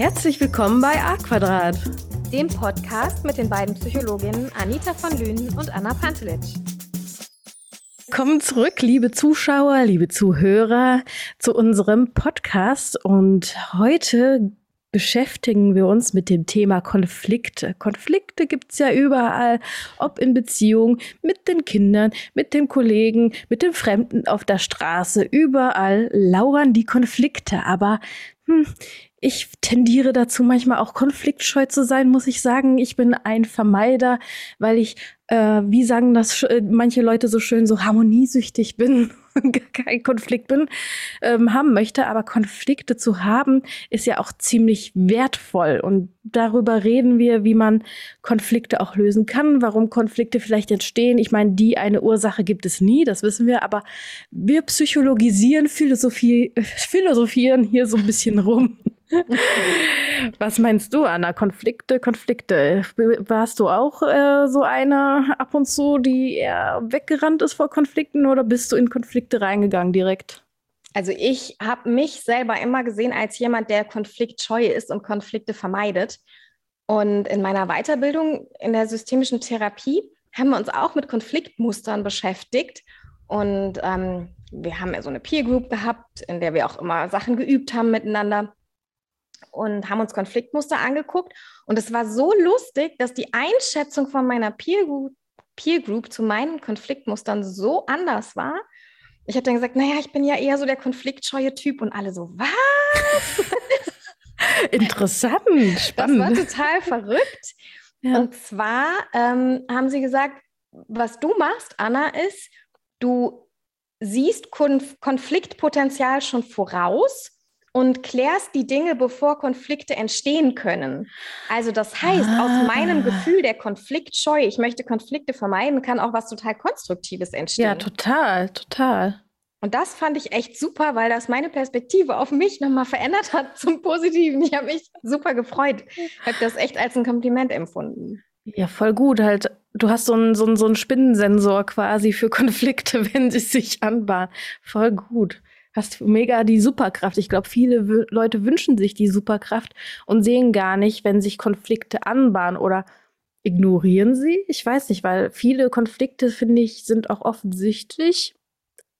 Herzlich willkommen bei A Quadrat, dem Podcast mit den beiden Psychologinnen Anita von Lünen und Anna Pantelic. Kommen zurück, liebe Zuschauer, liebe Zuhörer, zu unserem Podcast. Und heute beschäftigen wir uns mit dem Thema Konflikte. Konflikte gibt es ja überall, ob in Beziehung mit den Kindern, mit den Kollegen, mit den Fremden auf der Straße. Überall lauern die Konflikte. Aber hm, ich tendiere dazu, manchmal auch konfliktscheu zu sein, muss ich sagen. Ich bin ein Vermeider, weil ich, äh, wie sagen das äh, manche Leute so schön, so harmoniesüchtig bin, kein Konflikt bin, ähm, haben möchte. Aber Konflikte zu haben, ist ja auch ziemlich wertvoll. Und darüber reden wir, wie man Konflikte auch lösen kann, warum Konflikte vielleicht entstehen. Ich meine, die eine Ursache gibt es nie, das wissen wir, aber wir psychologisieren, Philosophie, philosophieren hier so ein bisschen rum. Was meinst du, Anna? Konflikte, Konflikte. Warst du auch äh, so eine ab und zu, die eher weggerannt ist vor Konflikten oder bist du in Konflikte reingegangen direkt? Also ich habe mich selber immer gesehen als jemand, der konfliktscheu ist und Konflikte vermeidet. Und in meiner Weiterbildung in der systemischen Therapie haben wir uns auch mit Konfliktmustern beschäftigt. Und ähm, wir haben ja so eine Peer Group gehabt, in der wir auch immer Sachen geübt haben miteinander und haben uns Konfliktmuster angeguckt. Und es war so lustig, dass die Einschätzung von meiner Peer Group, Peer Group zu meinen Konfliktmustern so anders war. Ich habe dann gesagt, naja, ich bin ja eher so der konfliktscheue Typ und alle so, was? Interessant, spannend. Das war total verrückt. Ja. Und zwar ähm, haben sie gesagt, was du machst, Anna, ist, du siehst Konf Konfliktpotenzial schon voraus und klärst die Dinge, bevor Konflikte entstehen können. Also das heißt, ah. aus meinem Gefühl der Konfliktscheu, ich möchte Konflikte vermeiden, kann auch was total Konstruktives entstehen. Ja, total, total. Und das fand ich echt super, weil das meine Perspektive auf mich nochmal verändert hat zum Positiven. Ich habe mich super gefreut. Ich habe das echt als ein Kompliment empfunden. Ja, voll gut. Halt, du hast so einen, so einen, so einen Spinnensensor quasi für Konflikte, wenn sie sich anbahnen. Voll gut hast mega die Superkraft. Ich glaube, viele Leute wünschen sich die Superkraft und sehen gar nicht, wenn sich Konflikte anbahnen oder ignorieren sie. Ich weiß nicht, weil viele Konflikte, finde ich, sind auch offensichtlich.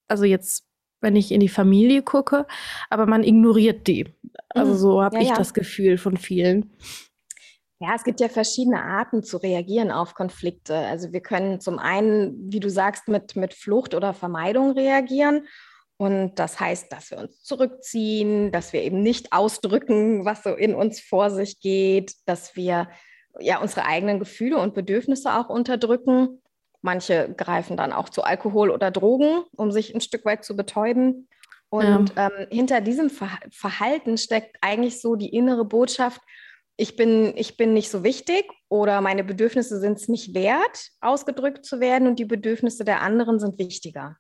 Also jetzt, wenn ich in die Familie gucke, aber man ignoriert die. Also mhm. so habe ja, ich ja. das Gefühl von vielen. Ja, es gibt ja verschiedene Arten zu reagieren auf Konflikte. Also wir können zum einen, wie du sagst, mit, mit Flucht oder Vermeidung reagieren. Und das heißt, dass wir uns zurückziehen, dass wir eben nicht ausdrücken, was so in uns vor sich geht, dass wir ja unsere eigenen Gefühle und Bedürfnisse auch unterdrücken. Manche greifen dann auch zu Alkohol oder Drogen, um sich ein Stück weit zu betäuben. Und ja. ähm, hinter diesem Ver Verhalten steckt eigentlich so die innere Botschaft, ich bin, ich bin nicht so wichtig oder meine Bedürfnisse sind es nicht wert, ausgedrückt zu werden und die Bedürfnisse der anderen sind wichtiger.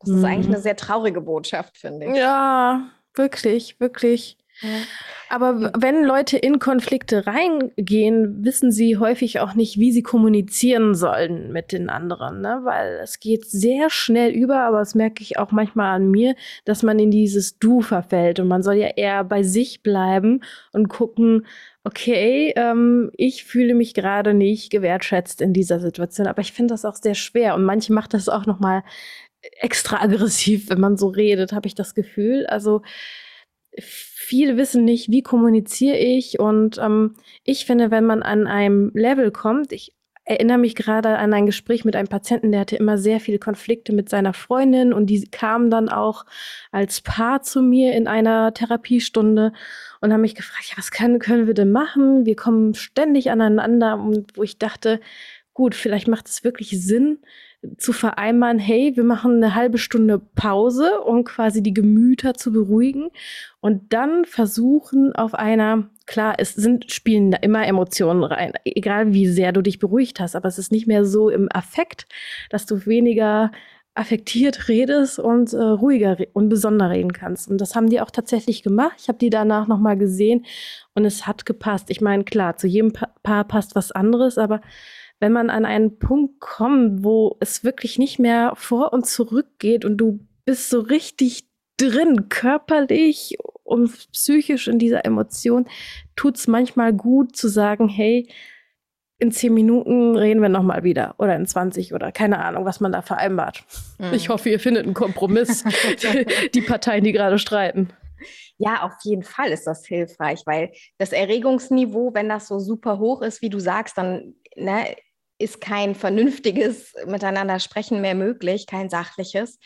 Das mhm. ist eigentlich mhm. eine sehr traurige Botschaft, finde ich. Ja, wirklich, wirklich. Ja. Aber wenn Leute in Konflikte reingehen, wissen sie häufig auch nicht, wie sie kommunizieren sollen mit den anderen, ne? weil es geht sehr schnell über, aber das merke ich auch manchmal an mir, dass man in dieses Du verfällt und man soll ja eher bei sich bleiben und gucken, okay, ähm, ich fühle mich gerade nicht gewertschätzt in dieser Situation, aber ich finde das auch sehr schwer und manche macht das auch noch mal extra aggressiv, wenn man so redet, habe ich das Gefühl. Also viele wissen nicht, wie kommuniziere ich. Und ähm, ich finde, wenn man an einem Level kommt, ich erinnere mich gerade an ein Gespräch mit einem Patienten, der hatte immer sehr viele Konflikte mit seiner Freundin und die kamen dann auch als Paar zu mir in einer Therapiestunde und haben mich gefragt, ja, was können, können wir denn machen? Wir kommen ständig aneinander und wo ich dachte, gut, vielleicht macht es wirklich Sinn, zu vereinbaren, hey, wir machen eine halbe Stunde Pause, um quasi die Gemüter zu beruhigen und dann versuchen auf einer, klar, es sind, spielen da immer Emotionen rein, egal wie sehr du dich beruhigt hast, aber es ist nicht mehr so im Affekt, dass du weniger affektiert redest und äh, ruhiger und besonder reden kannst. Und das haben die auch tatsächlich gemacht. Ich habe die danach nochmal gesehen und es hat gepasst. Ich meine, klar, zu jedem pa Paar passt was anderes, aber wenn man an einen Punkt kommt, wo es wirklich nicht mehr vor und zurück geht und du bist so richtig drin, körperlich und psychisch in dieser Emotion, tut es manchmal gut zu sagen, hey, in zehn Minuten reden wir nochmal wieder oder in 20 oder keine Ahnung, was man da vereinbart. Mhm. Ich hoffe, ihr findet einen Kompromiss, die Parteien, die gerade streiten. Ja, auf jeden Fall ist das hilfreich, weil das Erregungsniveau, wenn das so super hoch ist, wie du sagst, dann ne, ist kein vernünftiges Miteinander sprechen mehr möglich, kein sachliches.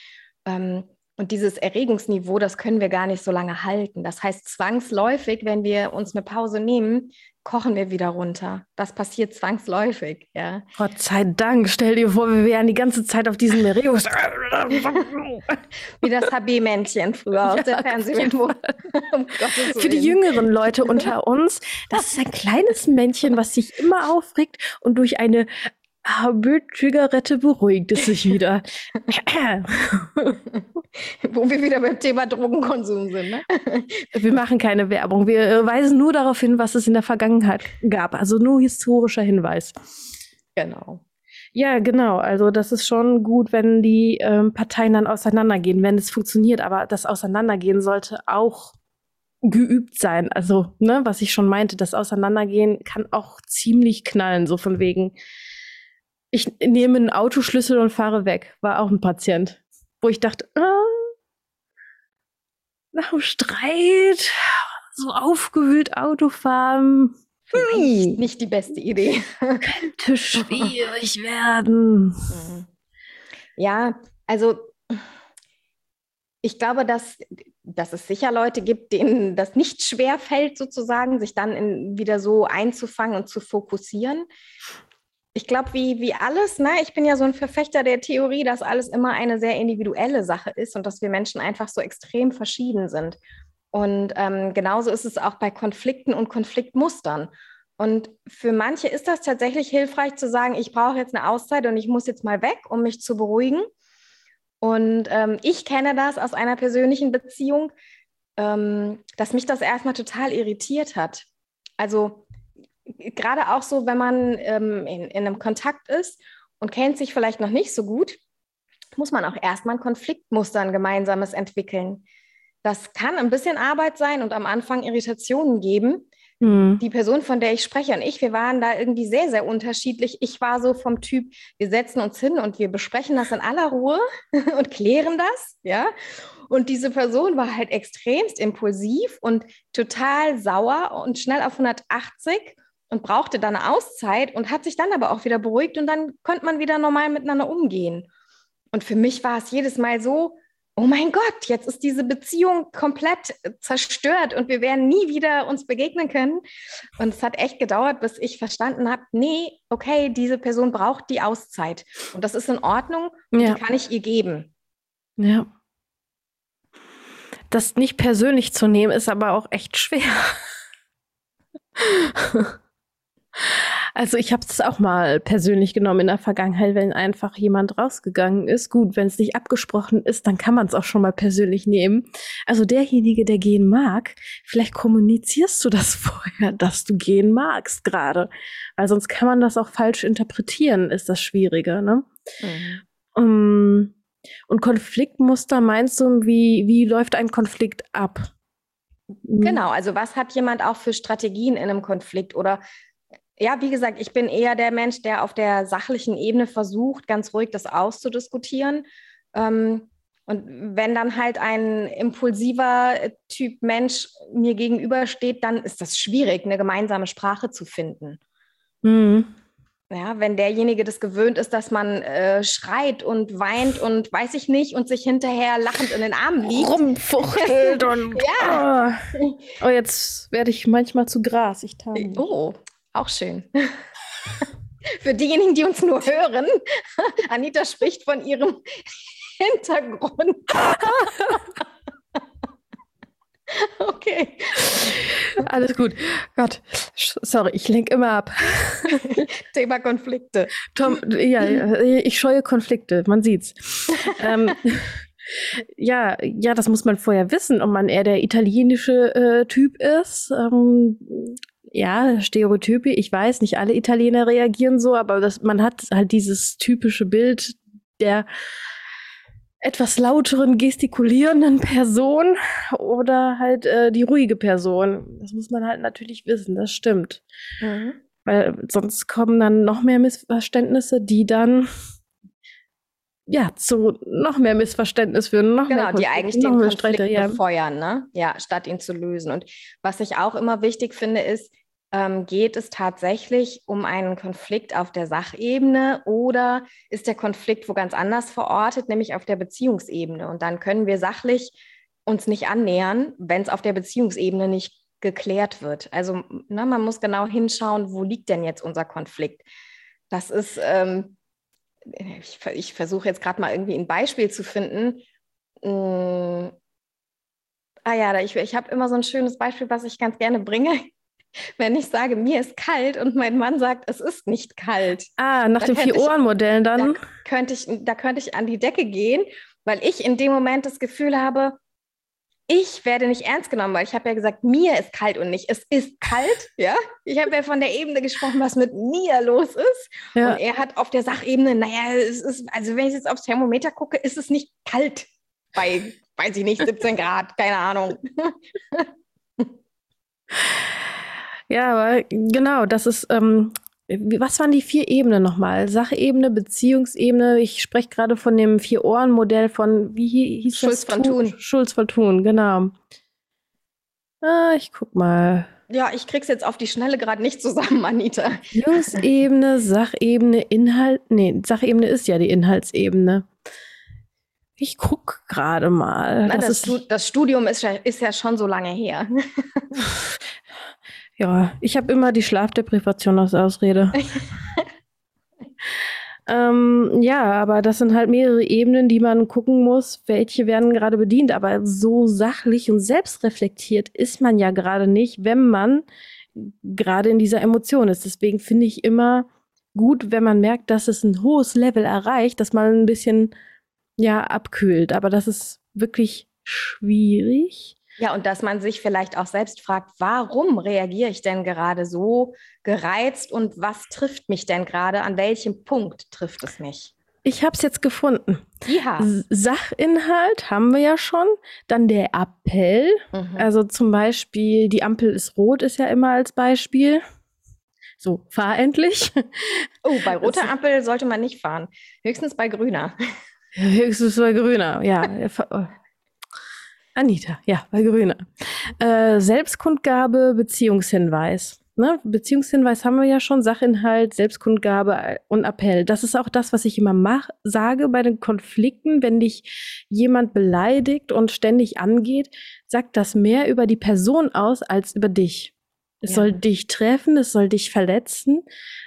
Ähm, und dieses Erregungsniveau, das können wir gar nicht so lange halten. Das heißt, zwangsläufig, wenn wir uns eine Pause nehmen, kochen wir wieder runter. Das passiert zwangsläufig, ja. Gott sei Dank. Stell dir vor, wir wären die ganze Zeit auf diesem Erregungs... Wie das HB-Männchen früher aus ja, der Fernsehwerbung. um Für die jüngeren Leute unter uns, das ist ein kleines Männchen, was sich immer aufregt und durch eine HB-Zigarette beruhigt es sich wieder. Wo wir wieder beim Thema Drogenkonsum sind. Ne? Wir machen keine Werbung. Wir weisen nur darauf hin, was es in der Vergangenheit gab. Also nur historischer Hinweis. Genau. Ja, genau. Also das ist schon gut, wenn die ähm, Parteien dann auseinandergehen, wenn es funktioniert. Aber das Auseinandergehen sollte auch geübt sein. Also, ne, was ich schon meinte, das Auseinandergehen kann auch ziemlich knallen, so von wegen, ich nehme einen Autoschlüssel und fahre weg. War auch ein Patient, wo ich dachte, ah, nach dem Streit, so aufgewühlt Autofahren. Hm. Nicht die beste Idee. Könnte schwierig werden. Mhm. Ja, also ich glaube, dass, dass es sicher Leute gibt, denen das nicht schwer fällt, sozusagen, sich dann in, wieder so einzufangen und zu fokussieren ich glaube, wie, wie alles, ne? ich bin ja so ein Verfechter der Theorie, dass alles immer eine sehr individuelle Sache ist und dass wir Menschen einfach so extrem verschieden sind. Und ähm, genauso ist es auch bei Konflikten und Konfliktmustern. Und für manche ist das tatsächlich hilfreich zu sagen, ich brauche jetzt eine Auszeit und ich muss jetzt mal weg, um mich zu beruhigen. Und ähm, ich kenne das aus einer persönlichen Beziehung, ähm, dass mich das erstmal total irritiert hat. Also gerade auch so, wenn man ähm, in, in einem Kontakt ist und kennt sich vielleicht noch nicht so gut, muss man auch erstmal ein Konfliktmuster, ein gemeinsames entwickeln. Das kann ein bisschen Arbeit sein und am Anfang Irritationen geben. Mhm. Die Person, von der ich spreche und ich, wir waren da irgendwie sehr, sehr unterschiedlich. Ich war so vom Typ, wir setzen uns hin und wir besprechen das in aller Ruhe und klären das, ja. Und diese Person war halt extremst impulsiv und total sauer und schnell auf 180 und brauchte dann eine Auszeit und hat sich dann aber auch wieder beruhigt und dann konnte man wieder normal miteinander umgehen. Und für mich war es jedes Mal so, oh mein Gott, jetzt ist diese Beziehung komplett zerstört und wir werden nie wieder uns begegnen können. Und es hat echt gedauert, bis ich verstanden habe, nee, okay, diese Person braucht die Auszeit und das ist in Ordnung und ja. die kann ich ihr geben. Ja. Das nicht persönlich zu nehmen, ist aber auch echt schwer. Also ich habe es auch mal persönlich genommen in der Vergangenheit, wenn einfach jemand rausgegangen ist. Gut, wenn es nicht abgesprochen ist, dann kann man es auch schon mal persönlich nehmen. Also derjenige, der gehen mag, vielleicht kommunizierst du das vorher, dass du gehen magst gerade. Weil sonst kann man das auch falsch interpretieren, ist das Schwierige. Ne? Mhm. Um, und Konfliktmuster meinst du, wie, wie läuft ein Konflikt ab? Genau, also was hat jemand auch für Strategien in einem Konflikt oder ja, wie gesagt, ich bin eher der Mensch, der auf der sachlichen Ebene versucht, ganz ruhig das auszudiskutieren. Ähm, und wenn dann halt ein impulsiver Typ Mensch mir gegenübersteht, dann ist das schwierig, eine gemeinsame Sprache zu finden. Mhm. Ja, wenn derjenige das gewöhnt ist, dass man äh, schreit und weint und weiß ich nicht und sich hinterher lachend in den Armen liegt. Rumfuchtelt und. ja. Oh. oh, jetzt werde ich manchmal zu Gras. Ich Oh, auch schön. Für diejenigen, die uns nur hören, Anita spricht von ihrem Hintergrund. okay. Alles gut. Gott, sorry, ich lenke immer ab. Thema Konflikte. Tom, ja, ich scheue Konflikte, man sieht's. ähm, ja, ja, das muss man vorher wissen, ob man eher der italienische äh, Typ ist. Ähm, ja, Stereotype. Ich weiß, nicht alle Italiener reagieren so, aber das, man hat halt dieses typische Bild der etwas lauteren, gestikulierenden Person oder halt äh, die ruhige Person. Das muss man halt natürlich wissen, das stimmt. Mhm. Weil sonst kommen dann noch mehr Missverständnisse, die dann ja zu noch mehr Missverständnis führen. Noch genau, die eigentlich den Konflikt Streite, ja. befeuern, ne? Ja, statt ihn zu lösen. Und was ich auch immer wichtig finde, ist, ähm, geht es tatsächlich um einen Konflikt auf der Sachebene oder ist der Konflikt wo ganz anders verortet, nämlich auf der Beziehungsebene? Und dann können wir sachlich uns nicht annähern, wenn es auf der Beziehungsebene nicht geklärt wird. Also ne, man muss genau hinschauen, wo liegt denn jetzt unser Konflikt? Das ist, ähm, ich, ich versuche jetzt gerade mal irgendwie ein Beispiel zu finden. Hm, ah ja, ich, ich habe immer so ein schönes Beispiel, was ich ganz gerne bringe wenn ich sage, mir ist kalt und mein Mann sagt, es ist nicht kalt. Ah, nach dem Vier-Ohren-Modell dann? Da könnte, ich, da könnte ich an die Decke gehen, weil ich in dem Moment das Gefühl habe, ich werde nicht ernst genommen, weil ich habe ja gesagt, mir ist kalt und nicht, es ist kalt, ja. Ich habe ja von der Ebene gesprochen, was mit mir los ist. Ja. Und er hat auf der Sachebene, naja, es ist, also wenn ich jetzt aufs Thermometer gucke, ist es nicht kalt bei, weiß ich nicht, 17 Grad, keine Ahnung. Ja, aber genau, das ist, ähm, was waren die vier Ebenen nochmal? Sachebene, Beziehungsebene. Ich spreche gerade von dem Vier-Ohren-Modell von, wie hieß Schulz das? Schulz von Thun. Schulz von Thun, genau. Ah, ich guck mal. Ja, ich krieg's jetzt auf die Schnelle gerade nicht zusammen, Anita. Beziehungsebene, Sachebene, Inhalt. Nee, Sachebene ist ja die Inhaltsebene. Ich guck gerade mal. Na, das, das, das, Studium ist ja, ist ja schon so lange her. Ja, ich habe immer die Schlafdeprivation als Ausrede. ähm, ja, aber das sind halt mehrere Ebenen, die man gucken muss, welche werden gerade bedient. Aber so sachlich und selbstreflektiert ist man ja gerade nicht, wenn man gerade in dieser Emotion ist. Deswegen finde ich immer gut, wenn man merkt, dass es ein hohes Level erreicht, dass man ein bisschen ja abkühlt. Aber das ist wirklich schwierig. Ja, und dass man sich vielleicht auch selbst fragt, warum reagiere ich denn gerade so gereizt und was trifft mich denn gerade? An welchem Punkt trifft es mich? Ich habe es jetzt gefunden. Ja. Sachinhalt haben wir ja schon. Dann der Appell. Mhm. Also zum Beispiel, die Ampel ist rot, ist ja immer als Beispiel. So, fahr endlich. Oh, bei roter Ampel sollte man nicht fahren. Höchstens bei grüner. Höchstens bei grüner, ja. Anita, ja, bei Grüne. Äh, Selbstkundgabe, Beziehungshinweis. Ne? Beziehungshinweis haben wir ja schon, Sachinhalt, Selbstkundgabe und Appell. Das ist auch das, was ich immer mach, sage bei den Konflikten. Wenn dich jemand beleidigt und ständig angeht, sagt das mehr über die Person aus als über dich. Es ja. soll dich treffen, es soll dich verletzen,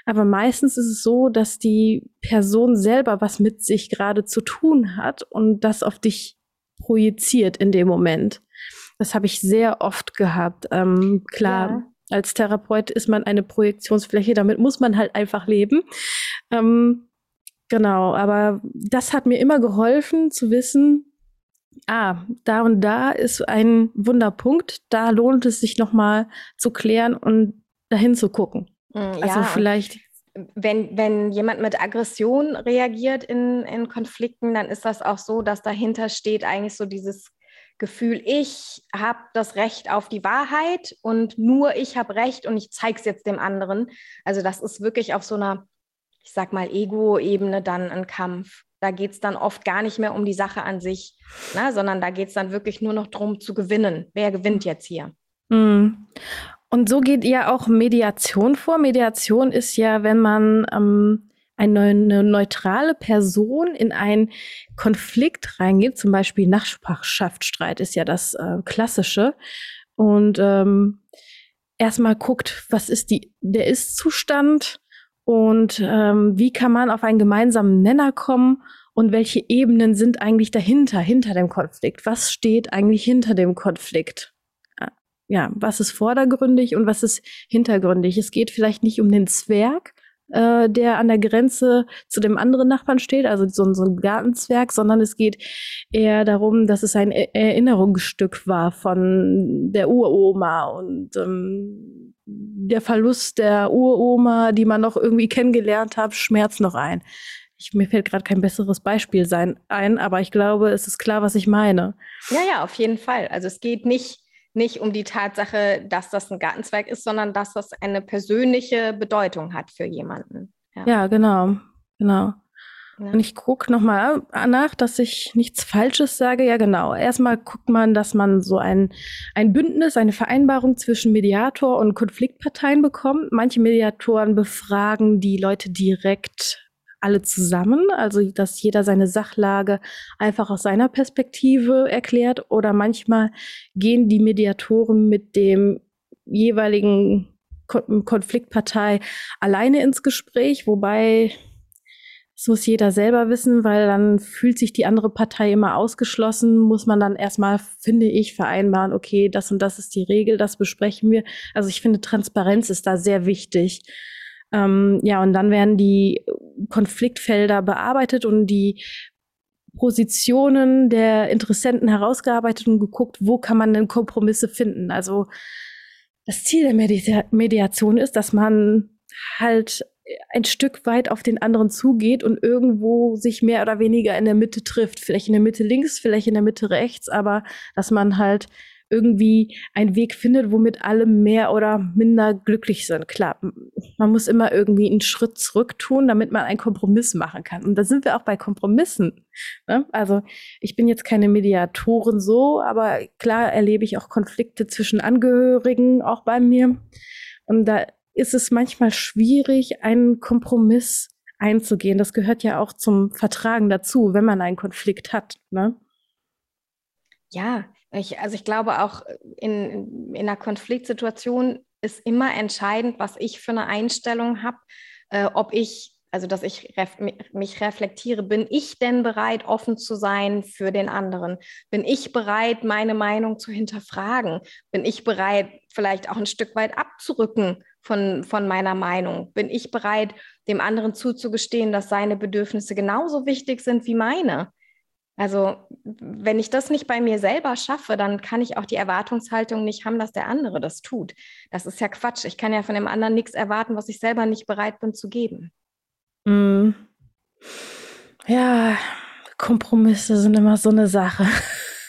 aber meistens ist es so, dass die Person selber was mit sich gerade zu tun hat und das auf dich projiziert in dem Moment. Das habe ich sehr oft gehabt. Ähm, klar, ja. als Therapeut ist man eine Projektionsfläche, damit muss man halt einfach leben. Ähm, genau, aber das hat mir immer geholfen zu wissen, ah, da und da ist ein Wunderpunkt, da lohnt es sich nochmal zu klären und dahin zu gucken. Hm, also ja, vielleicht wenn, wenn jemand mit Aggression reagiert in, in Konflikten, dann ist das auch so, dass dahinter steht eigentlich so dieses Gefühl, ich habe das Recht auf die Wahrheit und nur ich habe Recht und ich zeige es jetzt dem anderen. Also das ist wirklich auf so einer, ich sag mal, Ego-Ebene dann ein Kampf. Da geht es dann oft gar nicht mehr um die Sache an sich, ne, sondern da geht es dann wirklich nur noch darum zu gewinnen. Wer gewinnt jetzt hier? Mhm. Und so geht ja auch Mediation vor. Mediation ist ja, wenn man ähm, eine, neutrale Person in einen Konflikt reingeht, zum Beispiel Nachbarschaftsstreit ist ja das äh, Klassische. Und ähm, erstmal guckt, was ist die, der Ist-Zustand und ähm, wie kann man auf einen gemeinsamen Nenner kommen und welche Ebenen sind eigentlich dahinter, hinter dem Konflikt? Was steht eigentlich hinter dem Konflikt? Ja, was ist vordergründig und was ist hintergründig. Es geht vielleicht nicht um den Zwerg, äh, der an der Grenze zu dem anderen Nachbarn steht, also so, so ein Gartenzwerg, sondern es geht eher darum, dass es ein e Erinnerungsstück war von der Uroma und ähm, der Verlust der Uroma, die man noch irgendwie kennengelernt hat, schmerzt noch ein. Ich, mir fällt gerade kein besseres Beispiel sein, ein, aber ich glaube, es ist klar, was ich meine. Ja, ja, auf jeden Fall. Also es geht nicht, nicht um die Tatsache, dass das ein Gartenzweig ist, sondern dass das eine persönliche Bedeutung hat für jemanden. Ja, ja genau, genau. Ja. Und ich gucke nochmal nach, dass ich nichts Falsches sage. Ja, genau. Erstmal guckt man, dass man so ein, ein Bündnis, eine Vereinbarung zwischen Mediator und Konfliktparteien bekommt. Manche Mediatoren befragen die Leute direkt alle zusammen, also dass jeder seine Sachlage einfach aus seiner Perspektive erklärt. Oder manchmal gehen die Mediatoren mit dem jeweiligen Konfliktpartei alleine ins Gespräch, wobei das muss jeder selber wissen, weil dann fühlt sich die andere Partei immer ausgeschlossen, muss man dann erstmal, finde ich, vereinbaren, okay, das und das ist die Regel, das besprechen wir. Also ich finde, Transparenz ist da sehr wichtig. Ähm, ja, und dann werden die Konfliktfelder bearbeitet und die Positionen der Interessenten herausgearbeitet und geguckt, wo kann man denn Kompromisse finden. Also das Ziel der Medi Mediation ist, dass man halt ein Stück weit auf den anderen zugeht und irgendwo sich mehr oder weniger in der Mitte trifft. Vielleicht in der Mitte links, vielleicht in der Mitte rechts, aber dass man halt irgendwie einen Weg findet, womit alle mehr oder minder glücklich sind. Klar, man muss immer irgendwie einen Schritt zurück tun, damit man einen Kompromiss machen kann. Und da sind wir auch bei Kompromissen. Ne? Also ich bin jetzt keine Mediatorin so, aber klar erlebe ich auch Konflikte zwischen Angehörigen auch bei mir. Und da ist es manchmal schwierig, einen Kompromiss einzugehen. Das gehört ja auch zum Vertragen dazu, wenn man einen Konflikt hat. Ne? Ja, ich, also ich glaube auch in, in einer Konfliktsituation ist immer entscheidend, was ich für eine Einstellung habe, äh, ob ich also dass ich ref mich reflektiere, bin ich denn bereit, offen zu sein für den anderen? Bin ich bereit, meine Meinung zu hinterfragen? Bin ich bereit, vielleicht auch ein Stück weit abzurücken von, von meiner Meinung? Bin ich bereit, dem anderen zuzugestehen, dass seine Bedürfnisse genauso wichtig sind wie meine? Also wenn ich das nicht bei mir selber schaffe, dann kann ich auch die Erwartungshaltung nicht haben, dass der andere das tut. Das ist ja Quatsch. Ich kann ja von dem anderen nichts erwarten, was ich selber nicht bereit bin zu geben. Mm. Ja, Kompromisse sind immer so eine Sache.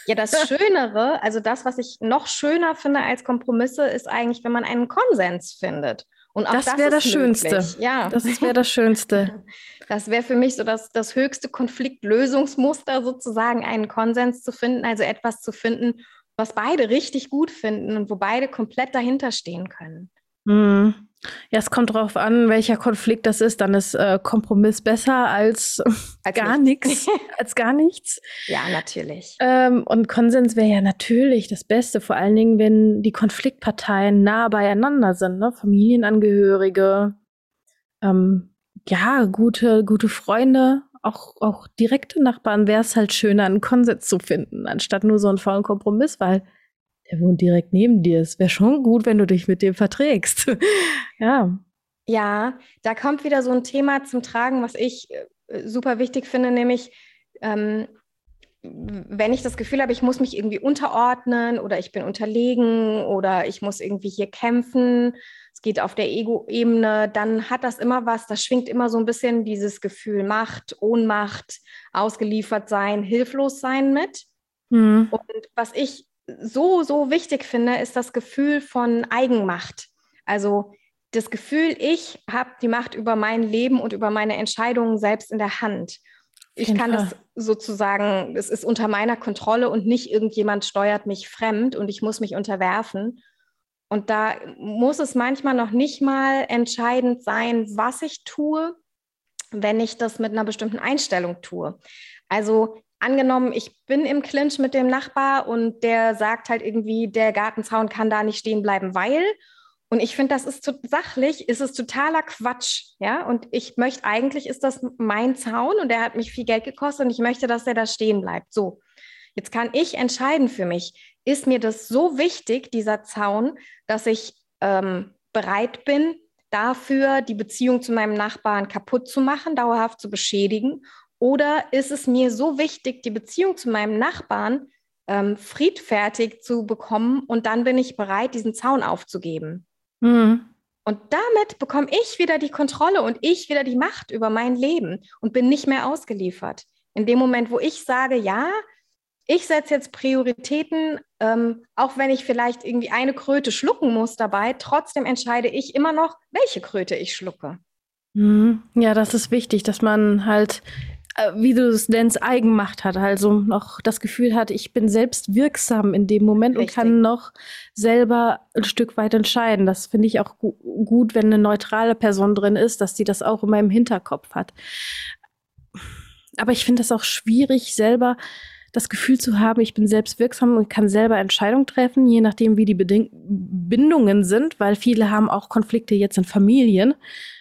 Ja, das Schönere, also das, was ich noch schöner finde als Kompromisse, ist eigentlich, wenn man einen Konsens findet. Und auch das, das wäre das Schönste. Ja. Das wäre das Schönste. Das wäre für mich so das, das höchste Konfliktlösungsmuster, sozusagen einen Konsens zu finden, also etwas zu finden, was beide richtig gut finden und wo beide komplett dahinter stehen können. Mhm. Ja, es kommt drauf an, welcher Konflikt das ist. Dann ist äh, Kompromiss besser als, als gar nichts. als gar nichts. Ja, natürlich. Ähm, und Konsens wäre ja natürlich das Beste, vor allen Dingen, wenn die Konfliktparteien nah beieinander sind, ne? Familienangehörige, ähm, ja, gute, gute Freunde, auch, auch direkte Nachbarn wäre es halt schöner, einen Konsens zu finden, anstatt nur so einen faulen Kompromiss, weil der wohnt direkt neben dir. Es wäre schon gut, wenn du dich mit dem verträgst. ja. Ja, da kommt wieder so ein Thema zum Tragen, was ich äh, super wichtig finde, nämlich ähm, wenn ich das Gefühl habe, ich muss mich irgendwie unterordnen oder ich bin unterlegen oder ich muss irgendwie hier kämpfen, es geht auf der Ego-Ebene, dann hat das immer was, das schwingt immer so ein bisschen dieses Gefühl Macht, Ohnmacht, ausgeliefert sein, hilflos sein mit. Mhm. Und was ich so, so wichtig finde, ist das Gefühl von Eigenmacht. Also das Gefühl, ich habe die Macht über mein Leben und über meine Entscheidungen selbst in der Hand. Ich kann das sozusagen, es ist unter meiner Kontrolle und nicht irgendjemand steuert mich fremd und ich muss mich unterwerfen. Und da muss es manchmal noch nicht mal entscheidend sein, was ich tue, wenn ich das mit einer bestimmten Einstellung tue. Also angenommen, ich bin im Clinch mit dem Nachbar und der sagt halt irgendwie, der Gartenzaun kann da nicht stehen bleiben, weil. Und ich finde, das ist zu, sachlich, ist es totaler Quatsch, ja. Und ich möchte eigentlich ist das mein Zaun und der hat mich viel Geld gekostet und ich möchte, dass der da stehen bleibt. So, jetzt kann ich entscheiden für mich, ist mir das so wichtig, dieser Zaun, dass ich ähm, bereit bin, dafür die Beziehung zu meinem Nachbarn kaputt zu machen, dauerhaft zu beschädigen oder ist es mir so wichtig, die Beziehung zu meinem Nachbarn ähm, friedfertig zu bekommen und dann bin ich bereit, diesen Zaun aufzugeben? Mhm. Und damit bekomme ich wieder die Kontrolle und ich wieder die Macht über mein Leben und bin nicht mehr ausgeliefert. In dem Moment, wo ich sage, ja, ich setze jetzt Prioritäten, ähm, auch wenn ich vielleicht irgendwie eine Kröte schlucken muss dabei, trotzdem entscheide ich immer noch, welche Kröte ich schlucke. Mhm. Ja, das ist wichtig, dass man halt, wie du es nennst, Eigenmacht hat, also noch das Gefühl hat, ich bin selbst wirksam in dem Moment Richtig. und kann noch selber ein Stück weit entscheiden. Das finde ich auch gu gut, wenn eine neutrale Person drin ist, dass sie das auch in meinem Hinterkopf hat. Aber ich finde es auch schwierig, selber das Gefühl zu haben, ich bin selbst wirksam und kann selber Entscheidungen treffen, je nachdem, wie die Beding Bindungen sind, weil viele haben auch Konflikte jetzt in Familien,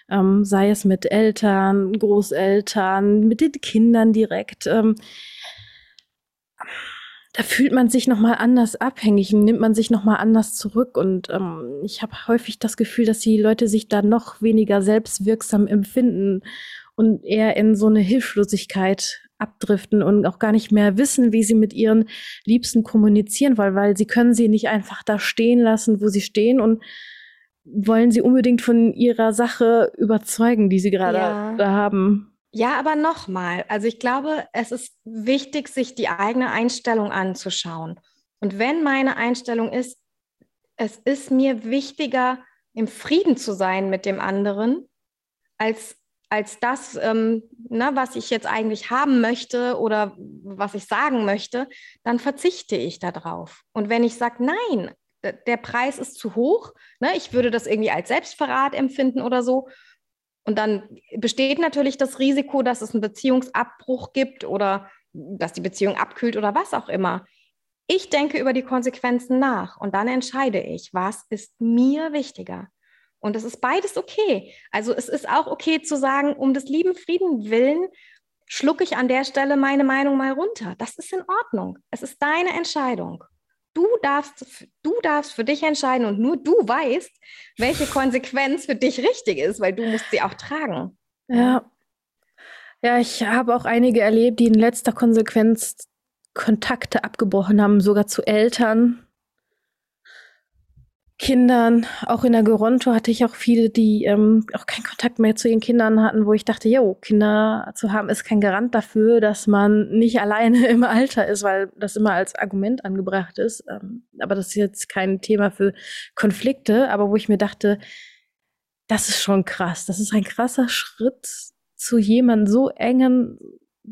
ähm, sei es mit Eltern, Großeltern, mit den Kindern direkt. Ähm, da fühlt man sich noch mal anders abhängig und nimmt man sich noch mal anders zurück und ähm, ich habe häufig das Gefühl, dass die Leute sich da noch weniger selbstwirksam empfinden und eher in so eine Hilflosigkeit abdriften und auch gar nicht mehr wissen, wie sie mit ihren Liebsten kommunizieren wollen, weil sie können sie nicht einfach da stehen lassen, wo sie stehen und wollen sie unbedingt von ihrer Sache überzeugen, die sie gerade ja. da haben. Ja, aber nochmal, also ich glaube, es ist wichtig, sich die eigene Einstellung anzuschauen. Und wenn meine Einstellung ist, es ist mir wichtiger, im Frieden zu sein mit dem anderen, als als das, ähm, na, was ich jetzt eigentlich haben möchte oder was ich sagen möchte, dann verzichte ich darauf. Und wenn ich sage, nein, der Preis ist zu hoch, ne, ich würde das irgendwie als Selbstverrat empfinden oder so. Und dann besteht natürlich das Risiko, dass es einen Beziehungsabbruch gibt oder dass die Beziehung abkühlt oder was auch immer. Ich denke über die Konsequenzen nach und dann entscheide ich, was ist mir wichtiger. Und es ist beides okay. Also es ist auch okay zu sagen, um des lieben Frieden willen schlucke ich an der Stelle meine Meinung mal runter. Das ist in Ordnung. Es ist deine Entscheidung. Du darfst, du darfst für dich entscheiden und nur du weißt, welche Konsequenz für dich richtig ist, weil du musst sie auch tragen. Ja. Ja, ich habe auch einige erlebt, die in letzter Konsequenz Kontakte abgebrochen haben, sogar zu Eltern, Kindern, auch in der Geronto hatte ich auch viele, die ähm, auch keinen Kontakt mehr zu ihren Kindern hatten, wo ich dachte, jo, Kinder zu haben ist kein Garant dafür, dass man nicht alleine im Alter ist, weil das immer als Argument angebracht ist. Ähm, aber das ist jetzt kein Thema für Konflikte, aber wo ich mir dachte, das ist schon krass. Das ist ein krasser Schritt zu jemandem so engen,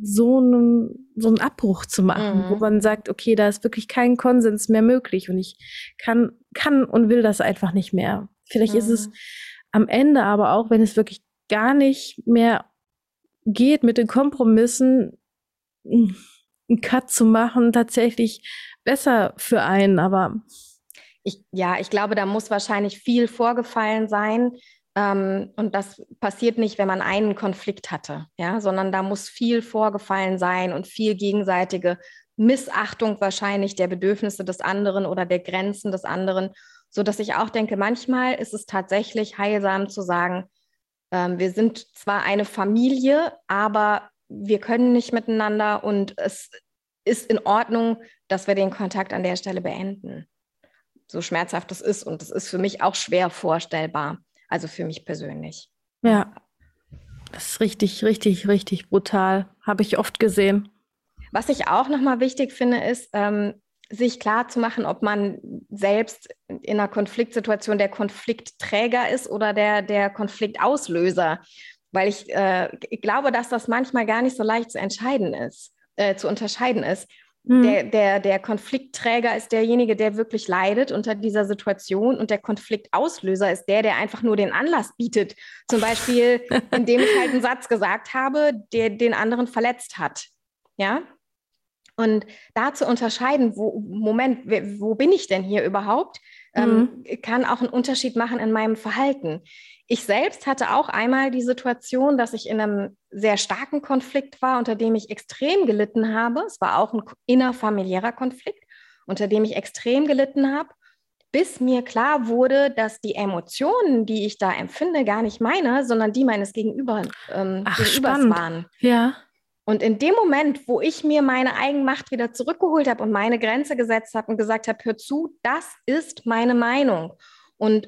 so einen, so einen Abbruch zu machen, mhm. wo man sagt, okay, da ist wirklich kein Konsens mehr möglich und ich kann, kann und will das einfach nicht mehr. Vielleicht mhm. ist es mhm. am Ende aber auch, wenn es wirklich gar nicht mehr geht mit den Kompromissen, einen Cut zu machen, tatsächlich besser für einen, aber ich, ja, ich glaube, da muss wahrscheinlich viel vorgefallen sein, ähm, und das passiert nicht, wenn man einen Konflikt hatte, ja, sondern da muss viel vorgefallen sein und viel gegenseitige Missachtung wahrscheinlich der Bedürfnisse des anderen oder der Grenzen des anderen, so dass ich auch denke, manchmal ist es tatsächlich heilsam zu sagen, ähm, wir sind zwar eine Familie, aber wir können nicht miteinander und es ist in Ordnung, dass wir den Kontakt an der Stelle beenden. So schmerzhaft es ist und es ist für mich auch schwer vorstellbar. Also für mich persönlich. Ja, das ist richtig, richtig, richtig brutal. Habe ich oft gesehen. Was ich auch nochmal wichtig finde, ist, ähm, sich klar zu machen, ob man selbst in einer Konfliktsituation der Konfliktträger ist oder der, der Konfliktauslöser. Weil ich, äh, ich glaube, dass das manchmal gar nicht so leicht zu entscheiden ist, äh, zu unterscheiden ist. Mhm. Der, der, der Konfliktträger ist derjenige, der wirklich leidet unter dieser Situation und der Konfliktauslöser ist der, der einfach nur den Anlass bietet. Zum Beispiel, indem ich halt einen Satz gesagt habe, der den anderen verletzt hat. Ja? Und da zu unterscheiden, wo, Moment, wo bin ich denn hier überhaupt, ähm, mhm. kann auch einen Unterschied machen in meinem Verhalten. Ich selbst hatte auch einmal die Situation, dass ich in einem sehr starken Konflikt war, unter dem ich extrem gelitten habe. Es war auch ein innerfamiliärer Konflikt, unter dem ich extrem gelitten habe, bis mir klar wurde, dass die Emotionen, die ich da empfinde, gar nicht meine, sondern die meines Gegenüber, ähm, Ach, Gegenübers spannend. waren. Ja. Und in dem Moment, wo ich mir meine Eigenmacht wieder zurückgeholt habe und meine Grenze gesetzt habe und gesagt habe, hör zu, das ist meine Meinung. Und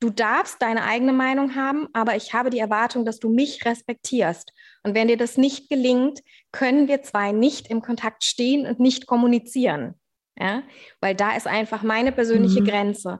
du darfst deine eigene Meinung haben, aber ich habe die Erwartung, dass du mich respektierst. Und wenn dir das nicht gelingt, können wir zwei nicht im Kontakt stehen und nicht kommunizieren. Ja? Weil da ist einfach meine persönliche mhm. Grenze.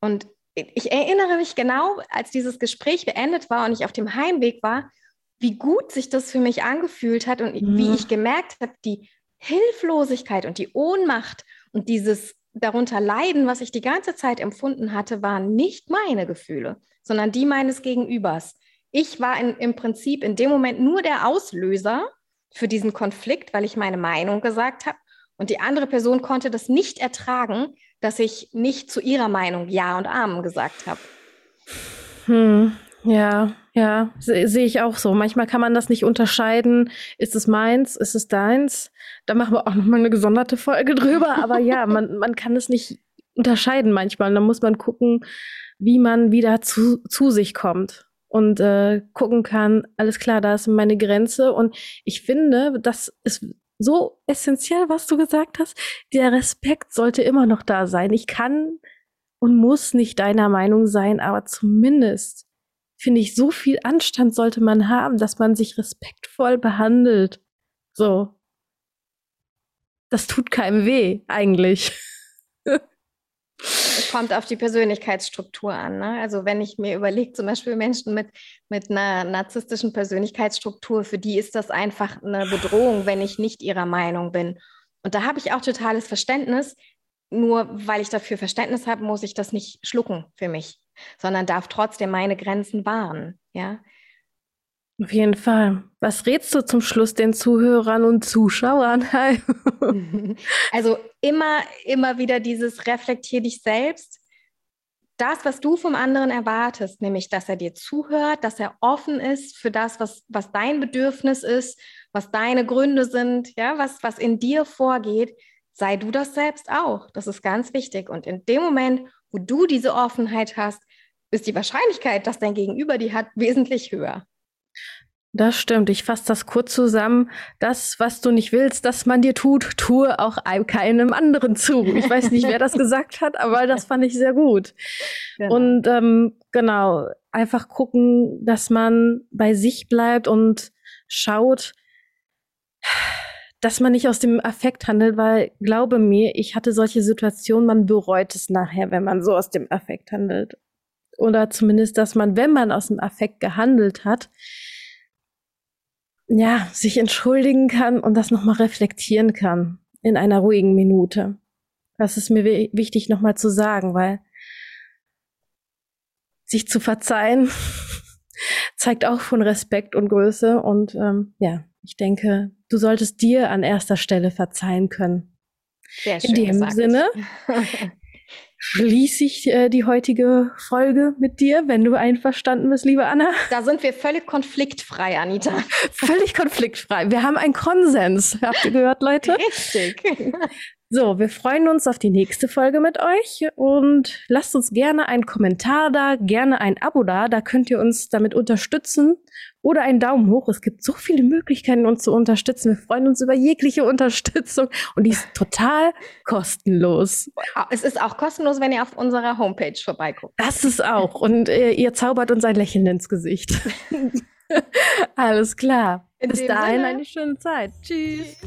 Und ich erinnere mich genau, als dieses Gespräch beendet war und ich auf dem Heimweg war, wie gut sich das für mich angefühlt hat und mhm. wie ich gemerkt habe, die Hilflosigkeit und die Ohnmacht und dieses darunter leiden, was ich die ganze Zeit empfunden hatte, waren nicht meine Gefühle, sondern die meines Gegenübers. Ich war in, im Prinzip in dem Moment nur der Auslöser für diesen Konflikt, weil ich meine Meinung gesagt habe. Und die andere Person konnte das nicht ertragen, dass ich nicht zu ihrer Meinung Ja und Amen gesagt habe. Hm, ja, ja, sehe ich auch so. Manchmal kann man das nicht unterscheiden. Ist es meins? Ist es deins? Da machen wir auch nochmal eine gesonderte Folge drüber. Aber ja, man, man kann es nicht unterscheiden manchmal. Da muss man gucken, wie man wieder zu, zu sich kommt und äh, gucken kann, alles klar, da ist meine Grenze. Und ich finde, das ist so essentiell, was du gesagt hast. Der Respekt sollte immer noch da sein. Ich kann und muss nicht deiner Meinung sein, aber zumindest finde ich, so viel Anstand sollte man haben, dass man sich respektvoll behandelt. So. Das tut keinem weh, eigentlich. Es kommt auf die Persönlichkeitsstruktur an. Ne? Also wenn ich mir überlege, zum Beispiel Menschen mit, mit einer narzisstischen Persönlichkeitsstruktur, für die ist das einfach eine Bedrohung, wenn ich nicht ihrer Meinung bin. Und da habe ich auch totales Verständnis. Nur weil ich dafür Verständnis habe, muss ich das nicht schlucken für mich sondern darf trotzdem meine Grenzen wahren. Ja. Auf jeden Fall. Was rätst du zum Schluss den Zuhörern und Zuschauern? also immer, immer wieder dieses reflektier dich selbst. Das, was du vom anderen erwartest, nämlich, dass er dir zuhört, dass er offen ist für das, was, was dein Bedürfnis ist, was deine Gründe sind, ja, was, was in dir vorgeht, sei du das selbst auch. Das ist ganz wichtig. Und in dem Moment, wo du diese Offenheit hast, ist die Wahrscheinlichkeit, dass dein Gegenüber die hat, wesentlich höher. Das stimmt. Ich fasse das kurz zusammen. Das, was du nicht willst, dass man dir tut, tue auch keinem anderen zu. Ich weiß nicht, wer das gesagt hat, aber das fand ich sehr gut. Genau. Und ähm, genau, einfach gucken, dass man bei sich bleibt und schaut, dass man nicht aus dem Affekt handelt, weil glaube mir, ich hatte solche Situationen, man bereut es nachher, wenn man so aus dem Affekt handelt oder zumindest, dass man, wenn man aus dem Affekt gehandelt hat, ja, sich entschuldigen kann und das nochmal reflektieren kann in einer ruhigen Minute. Das ist mir wichtig nochmal zu sagen, weil sich zu verzeihen zeigt auch von Respekt und Größe und ähm, ja, ich denke, du solltest dir an erster Stelle verzeihen können. Sehr schön In dem gesagt. Sinne schließe ich äh, die heutige Folge mit dir, wenn du einverstanden bist, liebe Anna. Da sind wir völlig konfliktfrei, Anita. völlig konfliktfrei. Wir haben einen Konsens. Habt ihr gehört, Leute? Richtig. So, wir freuen uns auf die nächste Folge mit euch und lasst uns gerne einen Kommentar da, gerne ein Abo da. Da könnt ihr uns damit unterstützen oder einen Daumen hoch. Es gibt so viele Möglichkeiten, uns zu unterstützen. Wir freuen uns über jegliche Unterstützung und die ist total kostenlos. Es ist auch kostenlos, wenn ihr auf unserer Homepage vorbeiguckt. Das ist auch. Und äh, ihr zaubert uns ein Lächeln ins Gesicht. Alles klar. In Bis dahin Sinne. eine schöne Zeit. Tschüss.